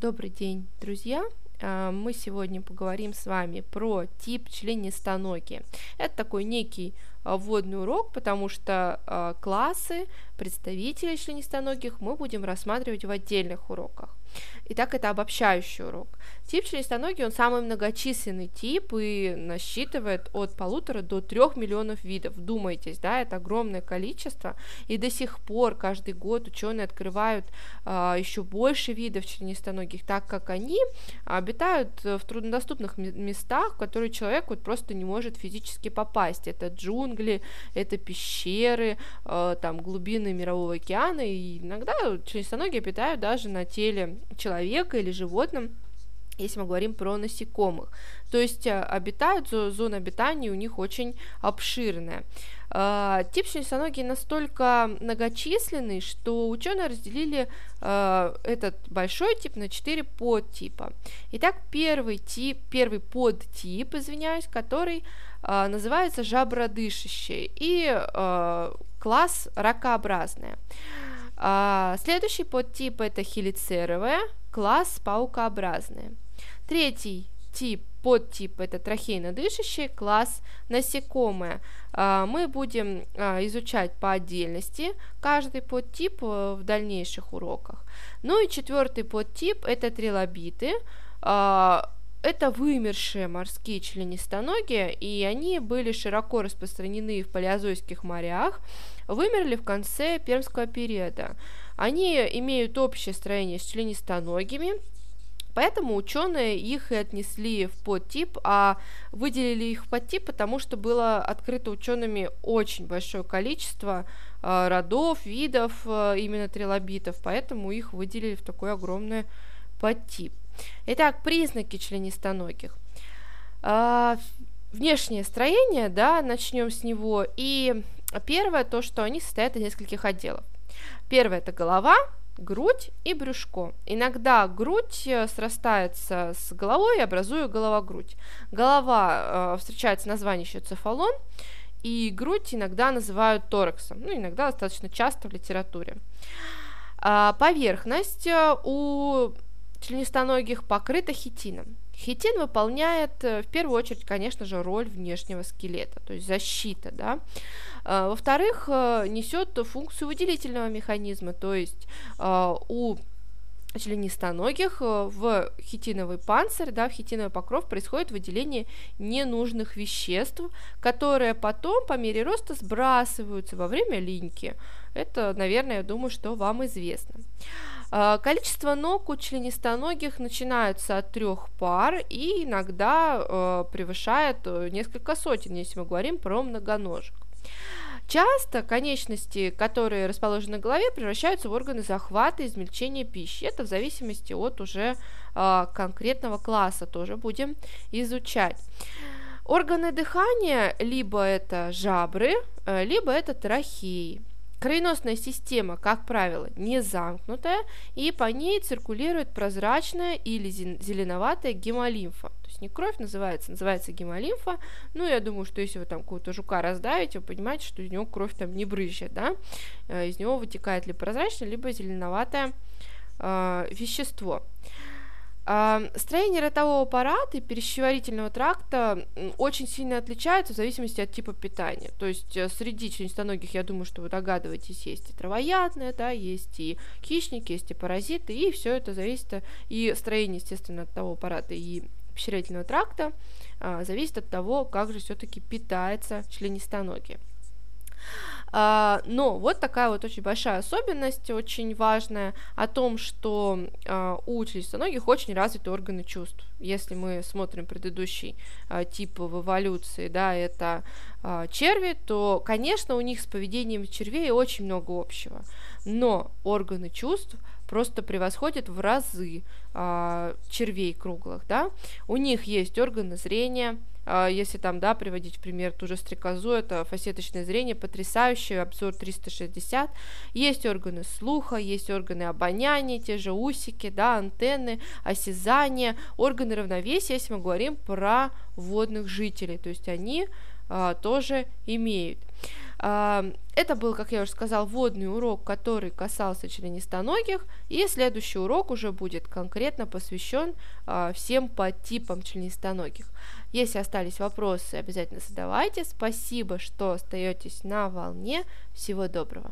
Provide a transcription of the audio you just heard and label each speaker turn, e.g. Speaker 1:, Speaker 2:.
Speaker 1: Добрый день, друзья! А, мы сегодня поговорим с вами про тип членистоногие. Это такой некий а, вводный урок, потому что а, классы представителей членистоногих мы будем рассматривать в отдельных уроках. Итак, это обобщающий урок. Тип членистоногий, он самый многочисленный тип и насчитывает от полутора до трех миллионов видов. Думайтесь, да, это огромное количество, и до сих пор каждый год ученые открывают а, еще больше видов членистоногих, так как они обитают в труднодоступных местах, в которые человек вот просто не может физически попасть. Это джунгли, это пещеры, а, там глубины мирового океана, и иногда членистоногие обитают даже на теле человека или животным, если мы говорим про насекомых. То есть э, обитают, зона обитания у них очень обширная. Тип членистоногий настолько многочисленный, что ученые разделили а, этот большой тип на четыре подтипа. Итак, первый тип, первый подтип, извиняюсь, который а, называется жабродышащий и класс ракообразная. Следующий подтип это хелицеровая, класс паукообразная. Третий тип, подтип это трахейно-дышащий, класс насекомые. А, мы будем а, изучать по отдельности каждый подтип э, в дальнейших уроках. Ну и четвертый подтип это трилобиты. А, это вымершие морские членистоногие, и они были широко распространены в палеозойских морях, вымерли в конце пермского периода. Они имеют общее строение с членистоногими, Поэтому ученые их и отнесли в подтип, а выделили их в подтип, потому что было открыто учеными очень большое количество э, родов, видов э, именно трилобитов, поэтому их выделили в такой огромный подтип. Итак, признаки членистоногих. Э, внешнее строение, да, начнем с него. И первое, то, что они состоят из нескольких отделов. Первое – это голова, грудь и брюшко. Иногда грудь э, срастается с головой, образуя голова-грудь. Голова э, встречается название еще цефалон, и грудь иногда называют тораксом, ну, иногда достаточно часто в литературе. А поверхность э, у членистоногих покрыта хитином. Хитин выполняет э, в первую очередь, конечно же, роль внешнего скелета, то есть защита, да. А, во-вторых, э, несет функцию выделительного механизма, то есть у членистоногих э, в хитиновый панцирь, да, в хитиновый покров происходит выделение ненужных веществ, которые потом по мере роста сбрасываются во время линьки. Это, наверное, я думаю, что вам известно. А, количество ног у членистоногих начинается от трех пар и иногда э, превышает э, несколько сотен, если мы говорим про многоножек. Часто конечности, которые расположены на голове, превращаются в органы захвата и измельчения пищи. Это в зависимости от уже э, конкретного класса тоже будем изучать. Органы дыхания либо это жабры, э, либо это трахеи. Кровеносная система, как правило, не замкнутая, и по ней циркулирует прозрачная или зеленоватая гемолимфа. То есть не кровь называется, называется гемолимфа. Ну, я думаю, что если вы там какого-то жука раздавите, вы понимаете, что из него кровь там не брызжет, да? Э, из него вытекает либо прозрачное, либо зеленоватое э, вещество. Строение ротового аппарата и пищеварительного тракта очень сильно отличаются в зависимости от типа питания. То есть э, среди членистоногих, я думаю, что вы догадываетесь, есть и травоядные, да, есть и хищники, есть и паразиты, и все это зависит, и строение, естественно, от того аппарата и пищеварительного тракта а, зависит от того, как же все-таки питается членистоногие. А, но вот такая вот очень большая особенность, очень важная, о том, что а, у членистоногих очень развиты органы чувств. Если мы смотрим предыдущий а, тип в эволюции, да, это черви, то, конечно, у них с поведением червей очень много общего. Но органы чувств просто превосходят в разы червей круглых, да. У них есть органы зрения, если там, да, приводить в пример ту же стрекозу, это фасеточное зрение, потрясающий обзор 360. Есть органы слуха, есть органы обоняния, те же усики, да, антенны, осязание, органы равновесия, если мы говорим про водных жителей, то есть они а, тоже имеют. Это был, как я уже сказал, вводный урок, который касался членистоногих, и следующий урок уже будет конкретно посвящен всем подтипам членистоногих. Если остались вопросы, обязательно задавайте. Спасибо, что остаетесь на волне. Всего доброго.